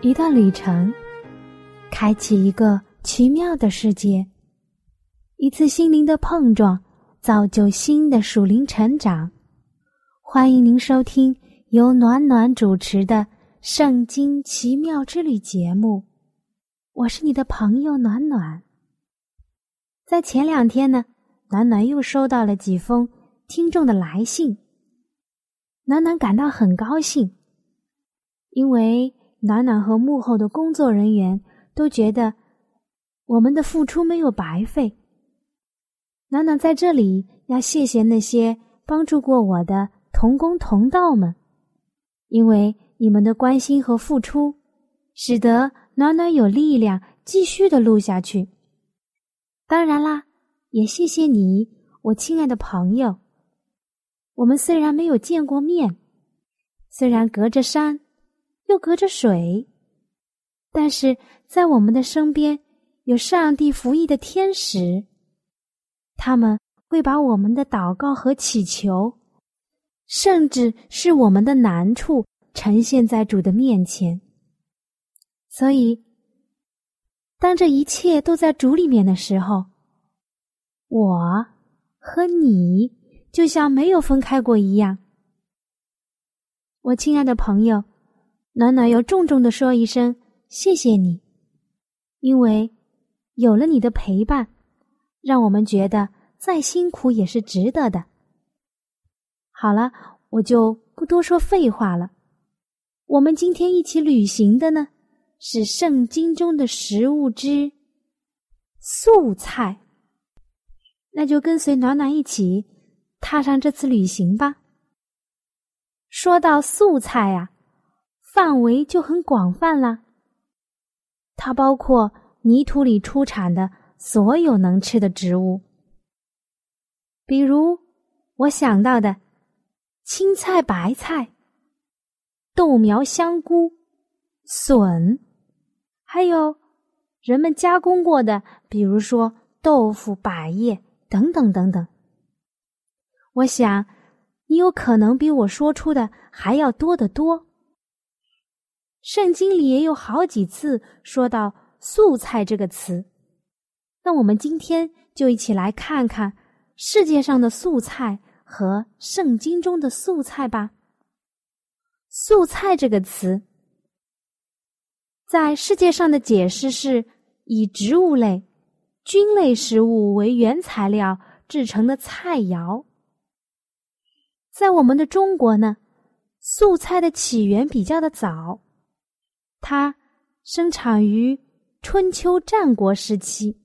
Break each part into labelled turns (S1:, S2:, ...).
S1: 一段旅程，开启一个奇妙的世界。一次心灵的碰撞，造就新的属灵成长。欢迎您收听由暖暖主持的《圣经奇妙之旅》节目。我是你的朋友暖暖。在前两天呢，暖暖又收到了几封听众的来信。暖暖感到很高兴，因为暖暖和幕后的工作人员都觉得我们的付出没有白费。暖暖在这里要谢谢那些帮助过我的同工同道们，因为你们的关心和付出，使得。暖暖有力量继续的录下去。当然啦，也谢谢你，我亲爱的朋友。我们虽然没有见过面，虽然隔着山，又隔着水，但是在我们的身边有上帝服役的天使，他们会把我们的祷告和祈求，甚至是我们的难处，呈现在主的面前。所以，当这一切都在主里面的时候，我和你就像没有分开过一样。我亲爱的朋友，暖暖要重重的说一声谢谢你，因为有了你的陪伴，让我们觉得再辛苦也是值得的。好了，我就不多说废话了。我们今天一起旅行的呢？是圣经中的食物之素菜，那就跟随暖暖一起踏上这次旅行吧。说到素菜呀，范围就很广泛啦。它包括泥土里出产的所有能吃的植物，比如我想到的青菜、白菜、豆苗、香菇、笋。还有人们加工过的，比如说豆腐、百叶等等等等。我想你有可能比我说出的还要多得多。圣经里也有好几次说到“素菜”这个词，那我们今天就一起来看看世界上的素菜和圣经中的素菜吧。“素菜”这个词。在世界上的解释是以植物类、菌类食物为原材料制成的菜肴。在我们的中国呢，素菜的起源比较的早，它生产于春秋战国时期，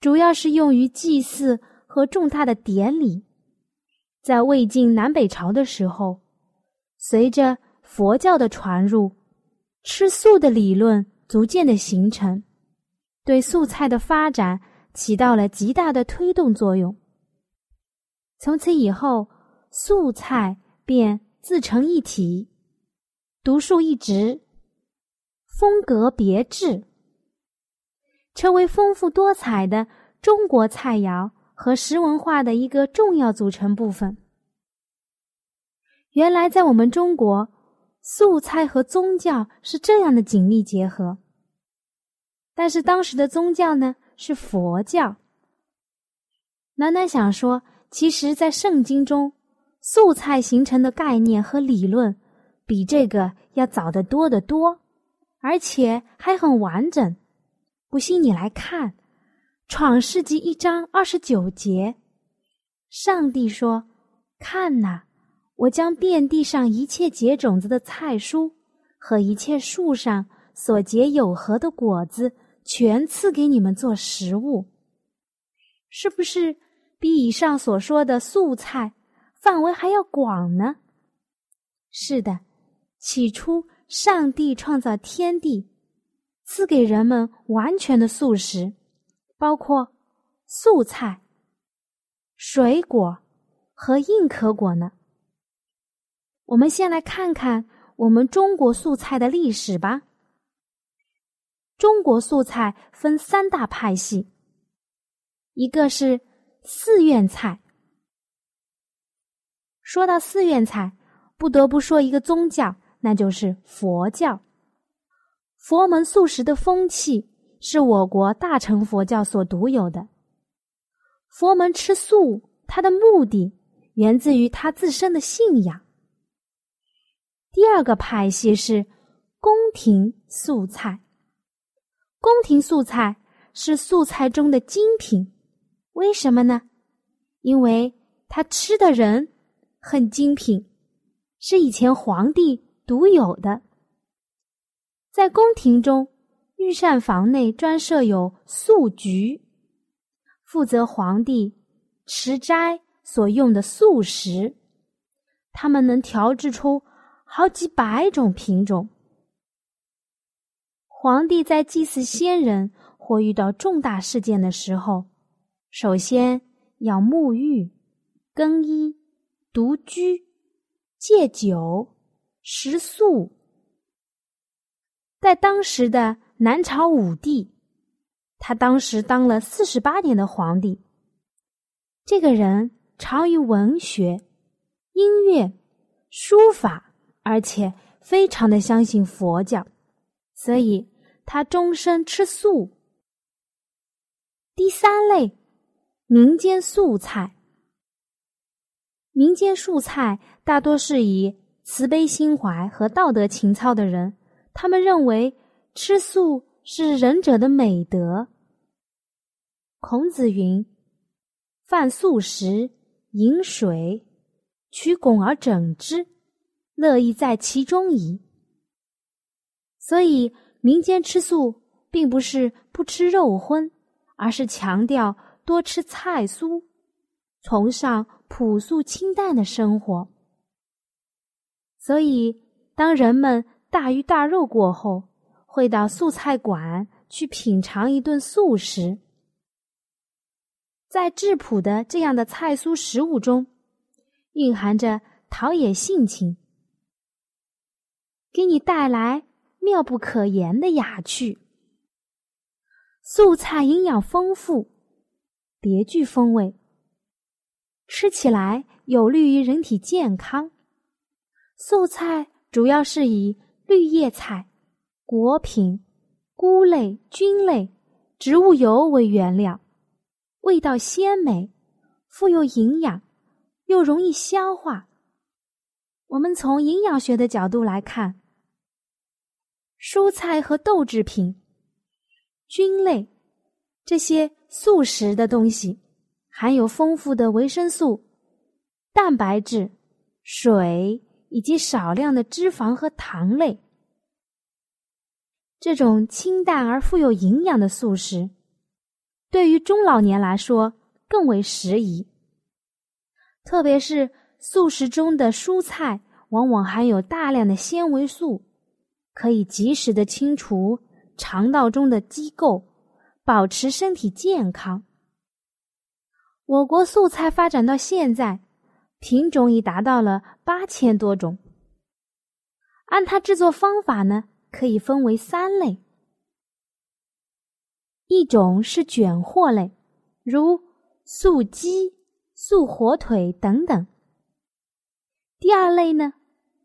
S1: 主要是用于祭祀和重大的典礼。在魏晋南北朝的时候，随着佛教的传入。吃素的理论逐渐的形成，对素菜的发展起到了极大的推动作用。从此以后，素菜便自成一体，独树一帜，风格别致，成为丰富多彩的中国菜肴和食文化的一个重要组成部分。原来，在我们中国。素菜和宗教是这样的紧密结合，但是当时的宗教呢是佛教。暖暖想说，其实，在圣经中，素菜形成的概念和理论比这个要早得多得多，而且还很完整。不信你来看，《创世纪》一章二十九节，上帝说：“看呐。”我将遍地上一切结种子的菜蔬和一切树上所结有核的果子，全赐给你们做食物。是不是比以上所说的素菜范围还要广呢？是的，起初上帝创造天地，赐给人们完全的素食，包括素菜、水果和硬壳果呢？我们先来看看我们中国素菜的历史吧。中国素菜分三大派系，一个是寺院菜。说到寺院菜，不得不说一个宗教，那就是佛教。佛门素食的风气是我国大乘佛教所独有的。佛门吃素，它的目的源自于他自身的信仰。第二个派系是宫廷素菜。宫廷素菜是素菜中的精品，为什么呢？因为他吃的人很精品，是以前皇帝独有的。在宫廷中，御膳房内专设有素局，负责皇帝吃斋所用的素食，他们能调制出好几百种品种。皇帝在祭祀先人或遇到重大事件的时候，首先要沐浴、更衣、独居、戒酒、食素。在当时的南朝武帝，他当时当了四十八年的皇帝。这个人长于文学、音乐、书法，而且非常的相信佛教。所以，他终身吃素。第三类，民间素菜。民间素菜大多是以慈悲心怀和道德情操的人，他们认为吃素是仁者的美德。孔子云：“饭素食，饮水，取拱而整之，乐亦在其中矣。”所以，民间吃素并不是不吃肉荤，而是强调多吃菜蔬，崇尚朴素清淡的生活。所以，当人们大鱼大肉过后，会到素菜馆去品尝一顿素食。在质朴的这样的菜蔬食物中，蕴含着陶冶性情，给你带来。妙不可言的雅趣，素菜营养丰富，别具风味，吃起来有利于人体健康。素菜主要是以绿叶菜、果品、菇类、菌类、植物油为原料，味道鲜美，富有营养，又容易消化。我们从营养学的角度来看。蔬菜和豆制品、菌类这些素食的东西，含有丰富的维生素、蛋白质、水以及少量的脂肪和糖类。这种清淡而富有营养的素食，对于中老年来说更为适宜。特别是素食中的蔬菜，往往含有大量的纤维素。可以及时的清除肠道中的积垢，保持身体健康。我国素菜发展到现在，品种已达到了八千多种。按它制作方法呢，可以分为三类：一种是卷货类，如素鸡、素火腿等等；第二类呢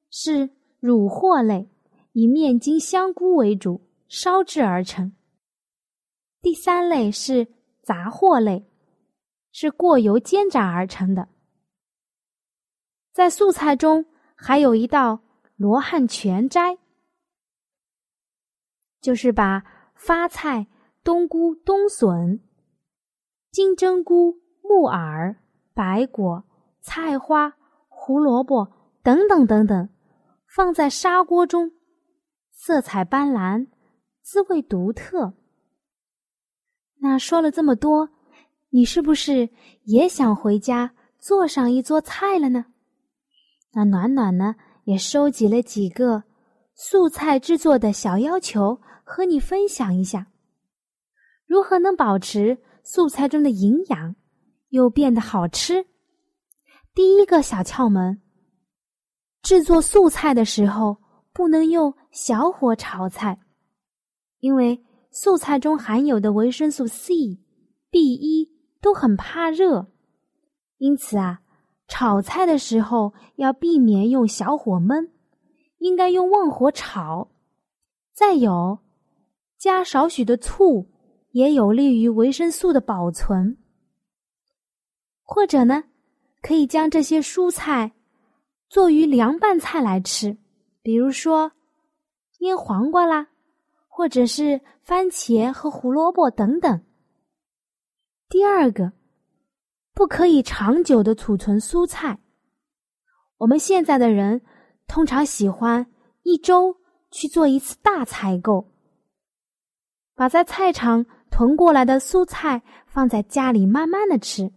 S1: 是乳货类。以面筋、香菇为主，烧制而成。第三类是杂货类，是过油煎炸而成的。在素菜中，还有一道罗汉全斋，就是把发菜、冬菇、冬笋、金针菇、木耳、白果、菜花、胡萝卜等等等等，放在砂锅中。色彩斑斓，滋味独特。那说了这么多，你是不是也想回家做上一桌菜了呢？那暖暖呢，也收集了几个素菜制作的小要求和你分享一下，如何能保持素菜中的营养又变得好吃？第一个小窍门：制作素菜的时候不能用小火炒菜，因为素菜中含有的维生素 C、B 一都很怕热，因此啊，炒菜的时候要避免用小火焖。应该用旺火炒，再有加少许的醋，也有利于维生素的保存。或者呢，可以将这些蔬菜做于凉拌菜来吃，比如说腌黄瓜啦，或者是番茄和胡萝卜等等。第二个，不可以长久的储存蔬菜。我们现在的人。通常喜欢一周去做一次大采购，把在菜场囤过来的蔬菜放在家里慢慢的吃。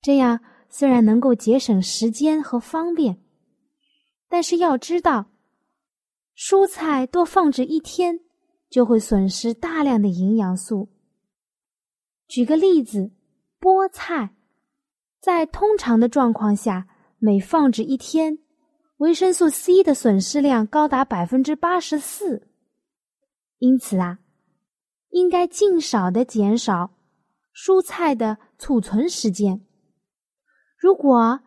S1: 这样虽然能够节省时间和方便，但是要知道，蔬菜多放置一天就会损失大量的营养素。举个例子，菠菜在通常的状况下，每放置一天。维生素 C 的损失量高达百分之八十四，因此啊，应该尽少的减少蔬菜的储存时间。如果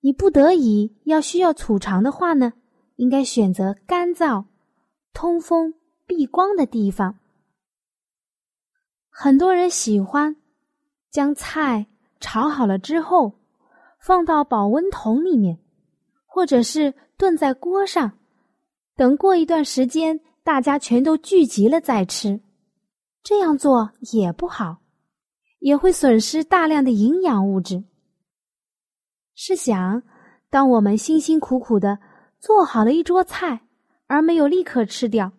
S1: 你不得已要需要储藏的话呢，应该选择干燥、通风、避光的地方。很多人喜欢将菜炒好了之后放到保温桶里面。或者是炖在锅上，等过一段时间，大家全都聚集了再吃，这样做也不好，也会损失大量的营养物质。试想，当我们辛辛苦苦的做好了一桌菜，而没有立刻吃掉，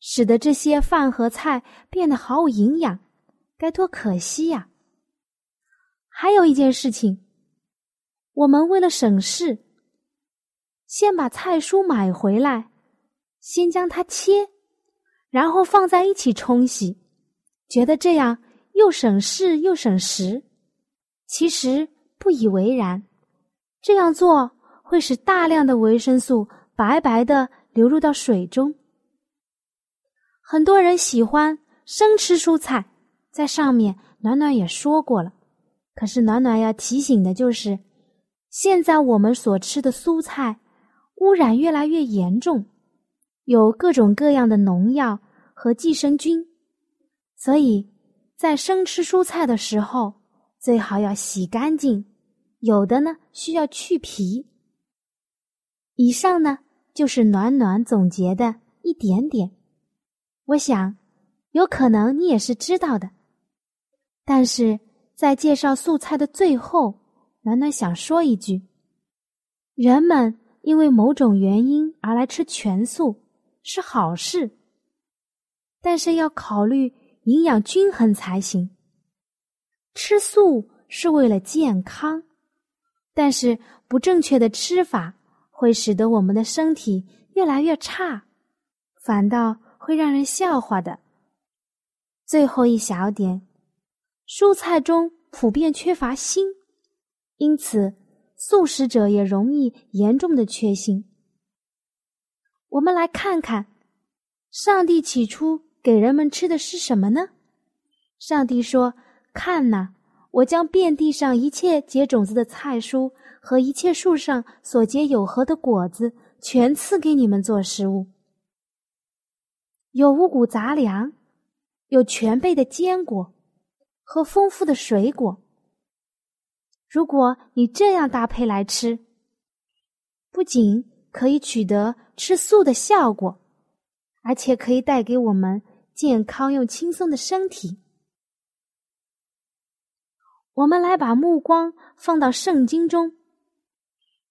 S1: 使得这些饭和菜变得毫无营养，该多可惜呀！还有一件事情，我们为了省事。先把菜蔬买回来，先将它切，然后放在一起冲洗，觉得这样又省事又省时。其实不以为然，这样做会使大量的维生素白白的流入到水中。很多人喜欢生吃蔬菜，在上面暖暖也说过了。可是暖暖要提醒的就是，现在我们所吃的蔬菜。污染越来越严重，有各种各样的农药和寄生菌，所以在生吃蔬菜的时候，最好要洗干净，有的呢需要去皮。以上呢就是暖暖总结的一点点，我想有可能你也是知道的，但是在介绍素菜的最后，暖暖想说一句：人们。因为某种原因而来吃全素是好事，但是要考虑营养均衡才行。吃素是为了健康，但是不正确的吃法会使得我们的身体越来越差，反倒会让人笑话的。最后一小点，蔬菜中普遍缺乏锌，因此。素食者也容易严重的缺锌。我们来看看，上帝起初给人们吃的是什么呢？上帝说：“看呐，我将遍地上一切结种子的菜蔬和一切树上所结有核的果子，全赐给你们做食物。有五谷杂粮，有全备的坚果和丰富的水果。”如果你这样搭配来吃，不仅可以取得吃素的效果，而且可以带给我们健康又轻松的身体。我们来把目光放到圣经中。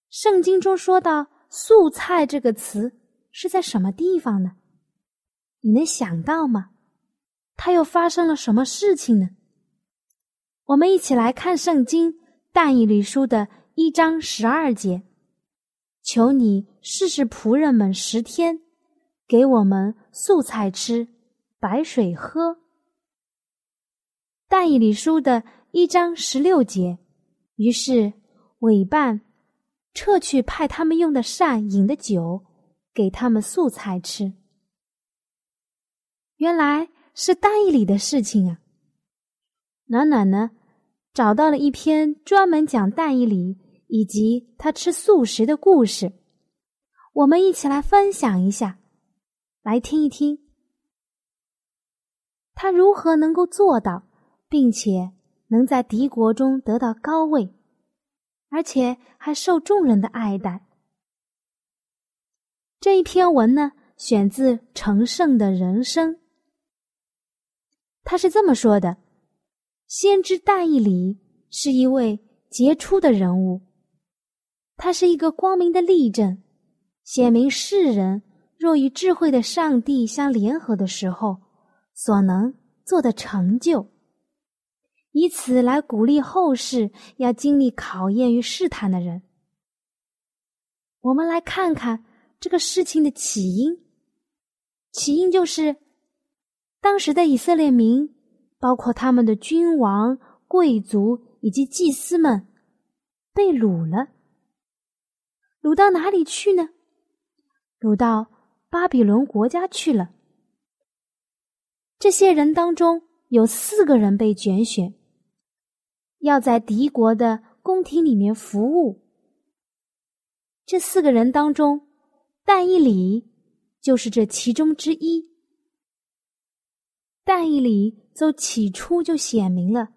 S1: 圣经中说到“素菜”这个词是在什么地方呢？你能想到吗？它又发生了什么事情呢？我们一起来看圣经。但以理书的一章十二节，求你试试仆人们十天，给我们素菜吃，白水喝。”但以理书的一章十六节，于是委办撤去派他们用的膳饮的酒，给他们素菜吃。原来是但以理的事情啊！暖暖呢，找到了一篇专门讲但以理以及他吃素食的故事，我们一起来分享一下，来听一听他如何能够做到，并且能在敌国中得到高位，而且还受众人的爱戴。这一篇文呢，选自成圣的人生。他是这么说的：“先知但以理是一位杰出的人物，他是一个光明的例证，显明世人若与智慧的上帝相联合的时候所能做的成就，以此来鼓励后世要经历考验与试探的人。我们来看看这个事情的起因，起因就是。”当时的以色列民，包括他们的君王、贵族以及祭司们，被掳了。掳到哪里去呢？掳到巴比伦国家去了。这些人当中有四个人被拣选，要在敌国的宫廷里面服务。这四个人当中，但以理就是这其中之一。但以理就起初就显明了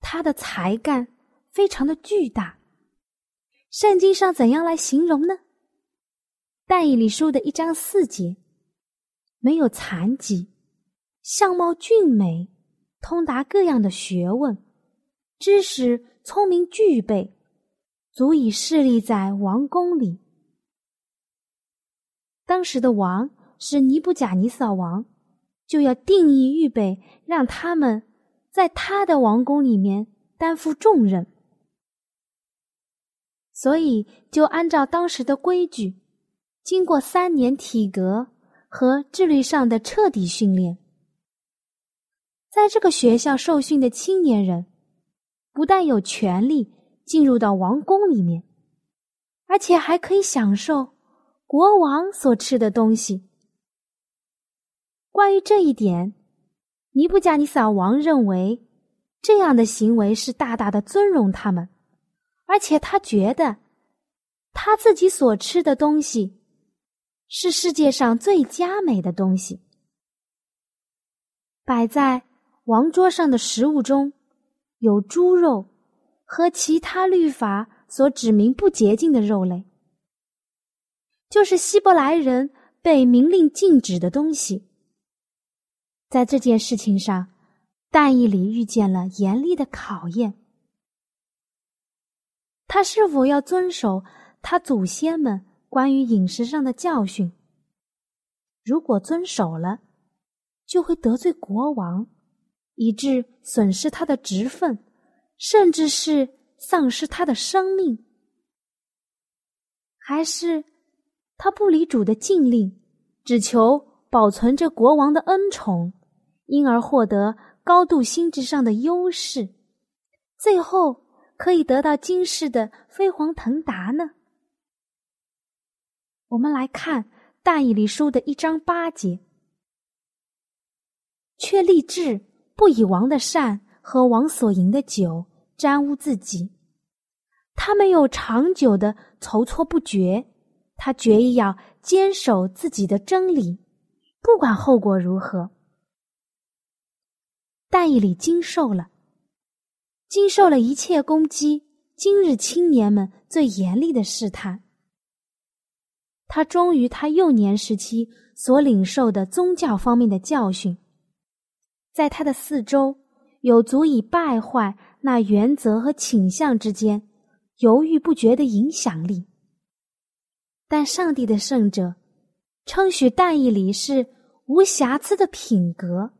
S1: 他的才干非常的巨大。圣经上怎样来形容呢？但以理书的一章四节，没有残疾，相貌俊美，通达各样的学问，知识聪明具备，足以侍立在王宫里。当时的王是尼布甲尼撒王。就要定义预备，让他们在他的王宫里面担负重任，所以就按照当时的规矩，经过三年体格和智力上的彻底训练，在这个学校受训的青年人，不但有权利进入到王宫里面，而且还可以享受国王所吃的东西。关于这一点，尼布加尼撒王认为这样的行为是大大的尊荣他们，而且他觉得他自己所吃的东西是世界上最佳美的东西。摆在王桌上的食物中有猪肉和其他律法所指明不洁净的肉类，就是希伯来人被明令禁止的东西。在这件事情上，但以里遇见了严厉的考验。他是否要遵守他祖先们关于饮食上的教训？如果遵守了，就会得罪国王，以致损失他的职分，甚至是丧失他的生命；还是他不离主的禁令，只求保存着国王的恩宠？因而获得高度心智上的优势，最后可以得到今世的飞黄腾达呢？我们来看《大义理书》的一章八节，却立志不以王的善和王所赢的酒沾污自己。他没有长久的筹措不决，他决意要坚守自己的真理，不管后果如何。但以理经受了，经受了一切攻击，今日青年们最严厉的试探。他忠于他幼年时期所领受的宗教方面的教训，在他的四周有足以败坏那原则和倾向之间犹豫不决的影响力。但上帝的圣者称许但以理是无瑕疵的品格。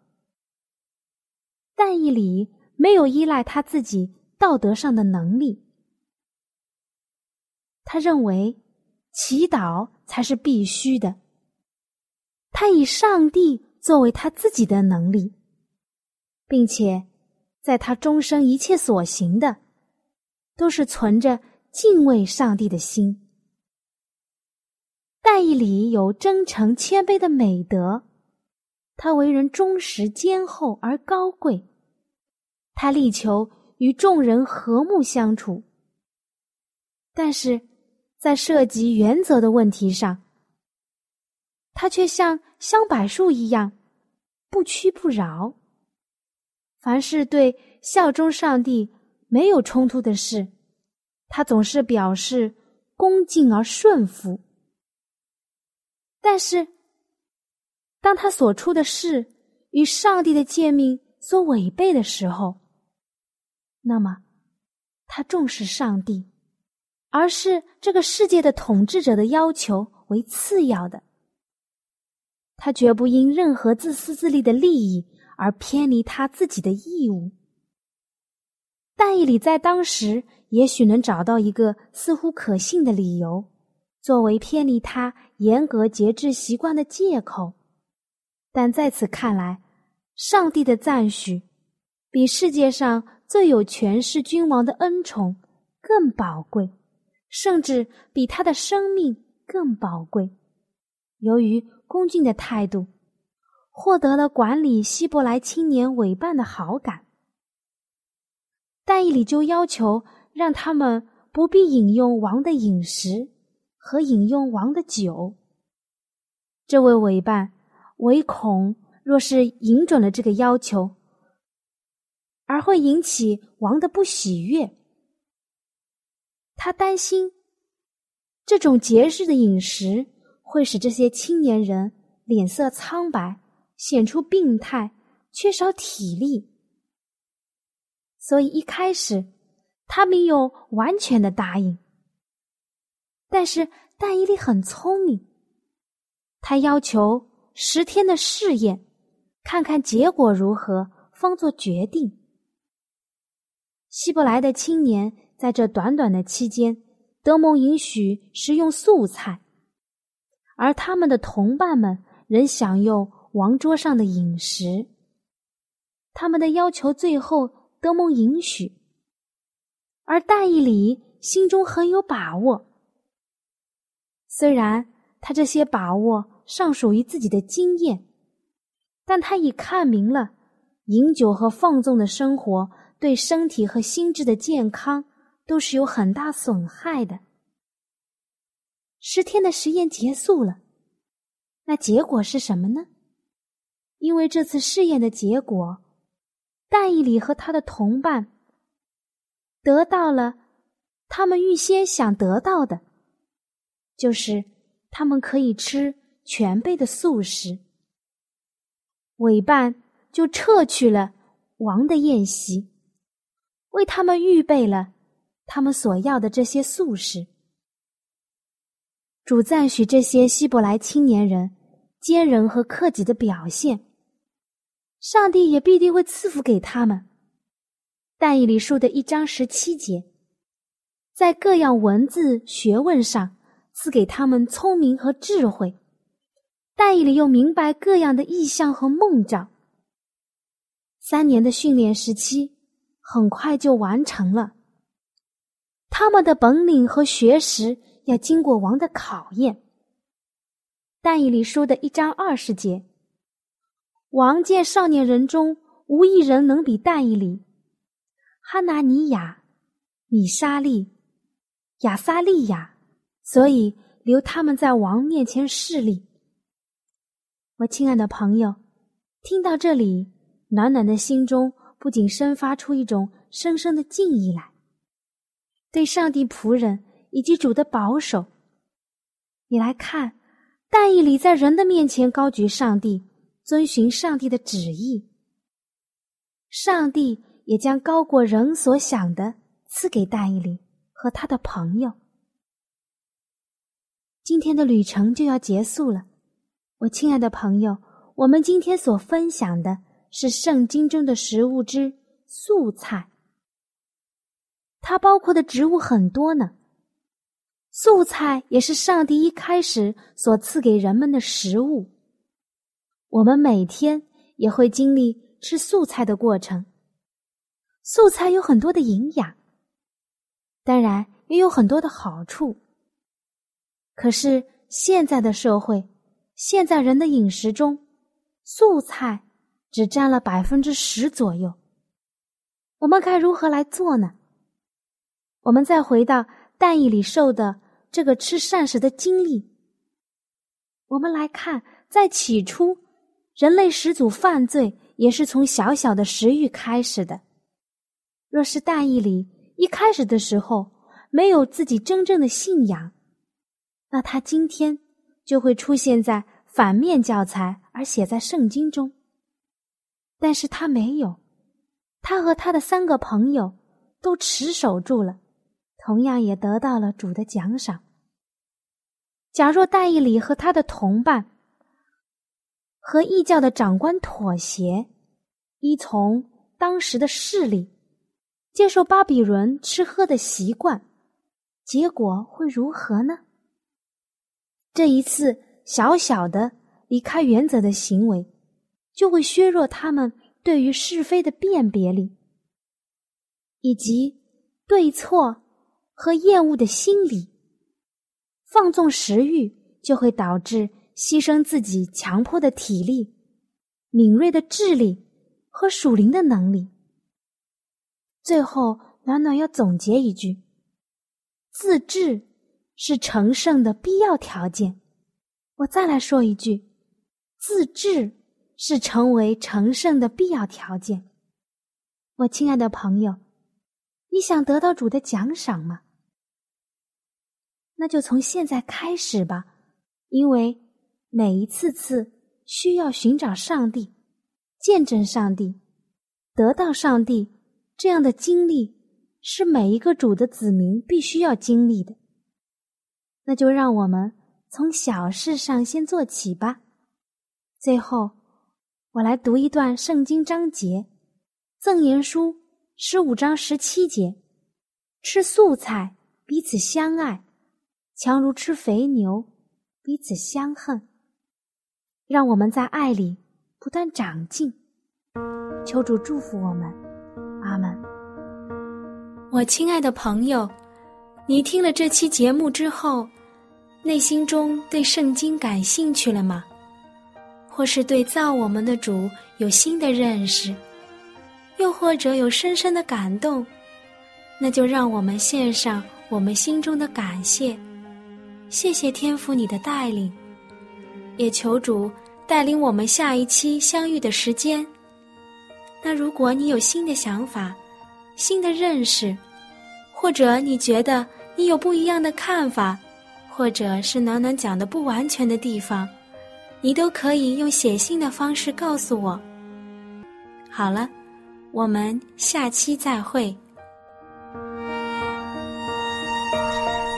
S1: 但以理没有依赖他自己道德上的能力，他认为祈祷才是必须的。他以上帝作为他自己的能力，并且在他终生一切所行的，都是存着敬畏上帝的心。戴义礼有真诚谦卑的美德，他为人忠实坚厚而高贵，他力求与众人和睦相处。但是，在涉及原则的问题上，他却像香柏树一样不屈不挠。凡是对效忠上帝没有冲突的事，他总是表示恭敬而顺服。但是，当他所出的事与上帝的诫命所违背的时候，那么他重视上帝，而是这个世界的统治者的要求为次要的。他绝不因任何自私自利的利益而偏离他自己的义务。但以理在当时也许能找到一个似乎可信的理由。作为偏离他严格节制习惯的借口，但在此看来，上帝的赞许比世界上最有权势君王的恩宠更宝贵，甚至比他的生命更宝贵。由于恭敬的态度，获得了管理希伯来青年委办的好感，但以理就要求让他们不必饮用王的饮食。和饮用王的酒，这位委办唯恐若是饮准了这个要求，而会引起王的不喜悦。他担心这种节日的饮食会使这些青年人脸色苍白，显出病态，缺少体力，所以一开始他没有完全的答应。但是但伊利很聪明，他要求十天的试验，看看结果如何，方做决定。希伯来的青年在这短短的期间，德蒙允许食用素菜，而他们的同伴们仍享用王桌上的饮食。他们的要求最后德蒙允许，而戴伊里心中很有把握。虽然他这些把握尚属于自己的经验，但他已看明了饮酒和放纵的生活对身体和心智的健康都是有很大损害的。十天的实验结束了，那结果是什么呢？因为这次试验的结果，戴义里和他的同伴得到了他们预先想得到的。就是他们可以吃全备的素食，委办就撤去了王的宴席，为他们预备了他们所要的这些素食。主赞许这些希伯来青年人坚韧和克己的表现，上帝也必定会赐福给他们。但以理书的一章十七节，在各样文字学问上。赐给他们聪明和智慧，但以理又明白各样的意象和梦兆。三年的训练时期很快就完成了。他们的本领和学识要经过王的考验。但以理书的一章二十节，王见少年人中无一人能比但以理、哈拿尼亚、米沙利、亚撒利亚。所以留他们在王面前势力。我亲爱的朋友，听到这里，暖暖的心中不仅生发出一种深深的敬意来，对上帝仆人以及主的保守。你来看，但以理在人的面前高举上帝，遵循上帝的旨意，上帝也将高过人所想的赐给但以理和他的朋友。今天的旅程就要结束了，我亲爱的朋友，我们今天所分享的是圣经中的食物之素菜，它包括的植物很多呢。素菜也是上帝一开始所赐给人们的食物。我们每天也会经历吃素菜的过程。素菜有很多的营养，当然也有很多的好处。可是现在的社会，现在人的饮食中，素菜只占了百分之十左右。我们该如何来做呢？我们再回到。蛋液里受的这个吃膳食的经历，我们来看，在起初，人类始祖犯罪也是从小小的食欲开始的。若是蛋液里一开始的时候没有自己真正的信仰，那他今天就会出现在反面教材而写在圣经中。但是他没有，他和他的三个朋友都持守住了。同样也得到了主的奖赏。假若戴义礼和他的同伴和异教的长官妥协，依从当时的势力，接受巴比伦吃喝的习惯，结果会如何呢？这一次小小的离开原则的行为，就会削弱他们对于是非的辨别力，以及对错。和厌恶的心理，放纵食欲就会导致牺牲自己强迫的体力、敏锐的智力和属灵的能力。最后，暖暖要总结一句：自制是成圣的必要条件。我再来说一句：自制是成为成圣的必要条件。我亲爱的朋友，你想得到主的奖赏吗？那就从现在开始吧，因为每一次次需要寻找上帝、见证上帝、得到上帝这样的经历，是每一个主的子民必须要经历的。那就让我们从小事上先做起吧。最后，我来读一段圣经章节，《赠言书》十五章十七节：“吃素菜，彼此相爱。”强如吃肥牛，彼此相恨。让我们在爱里不断长进。求主祝福我们，阿门。我亲爱的朋友，你听了这期节目之后，内心中对圣经感兴趣了吗？或是对造我们的主有新的认识，又或者有深深的感动？那就让我们献上我们心中的感谢。谢谢天父你的带领，也求主带领我们下一期相遇的时间。那如果你有新的想法、新的认识，或者你觉得你有不一样的看法，或者是暖暖讲的不完全的地方，你都可以用写信的方式告诉我。好了，我们下期再会。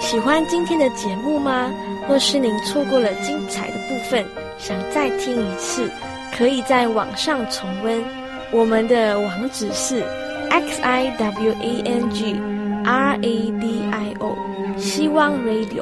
S2: 喜欢今天的节目吗？若是您错过了精彩的部分，想再听一次，可以在网上重温。我们的网址是 x i w a n g r a d i o，希望 Radio。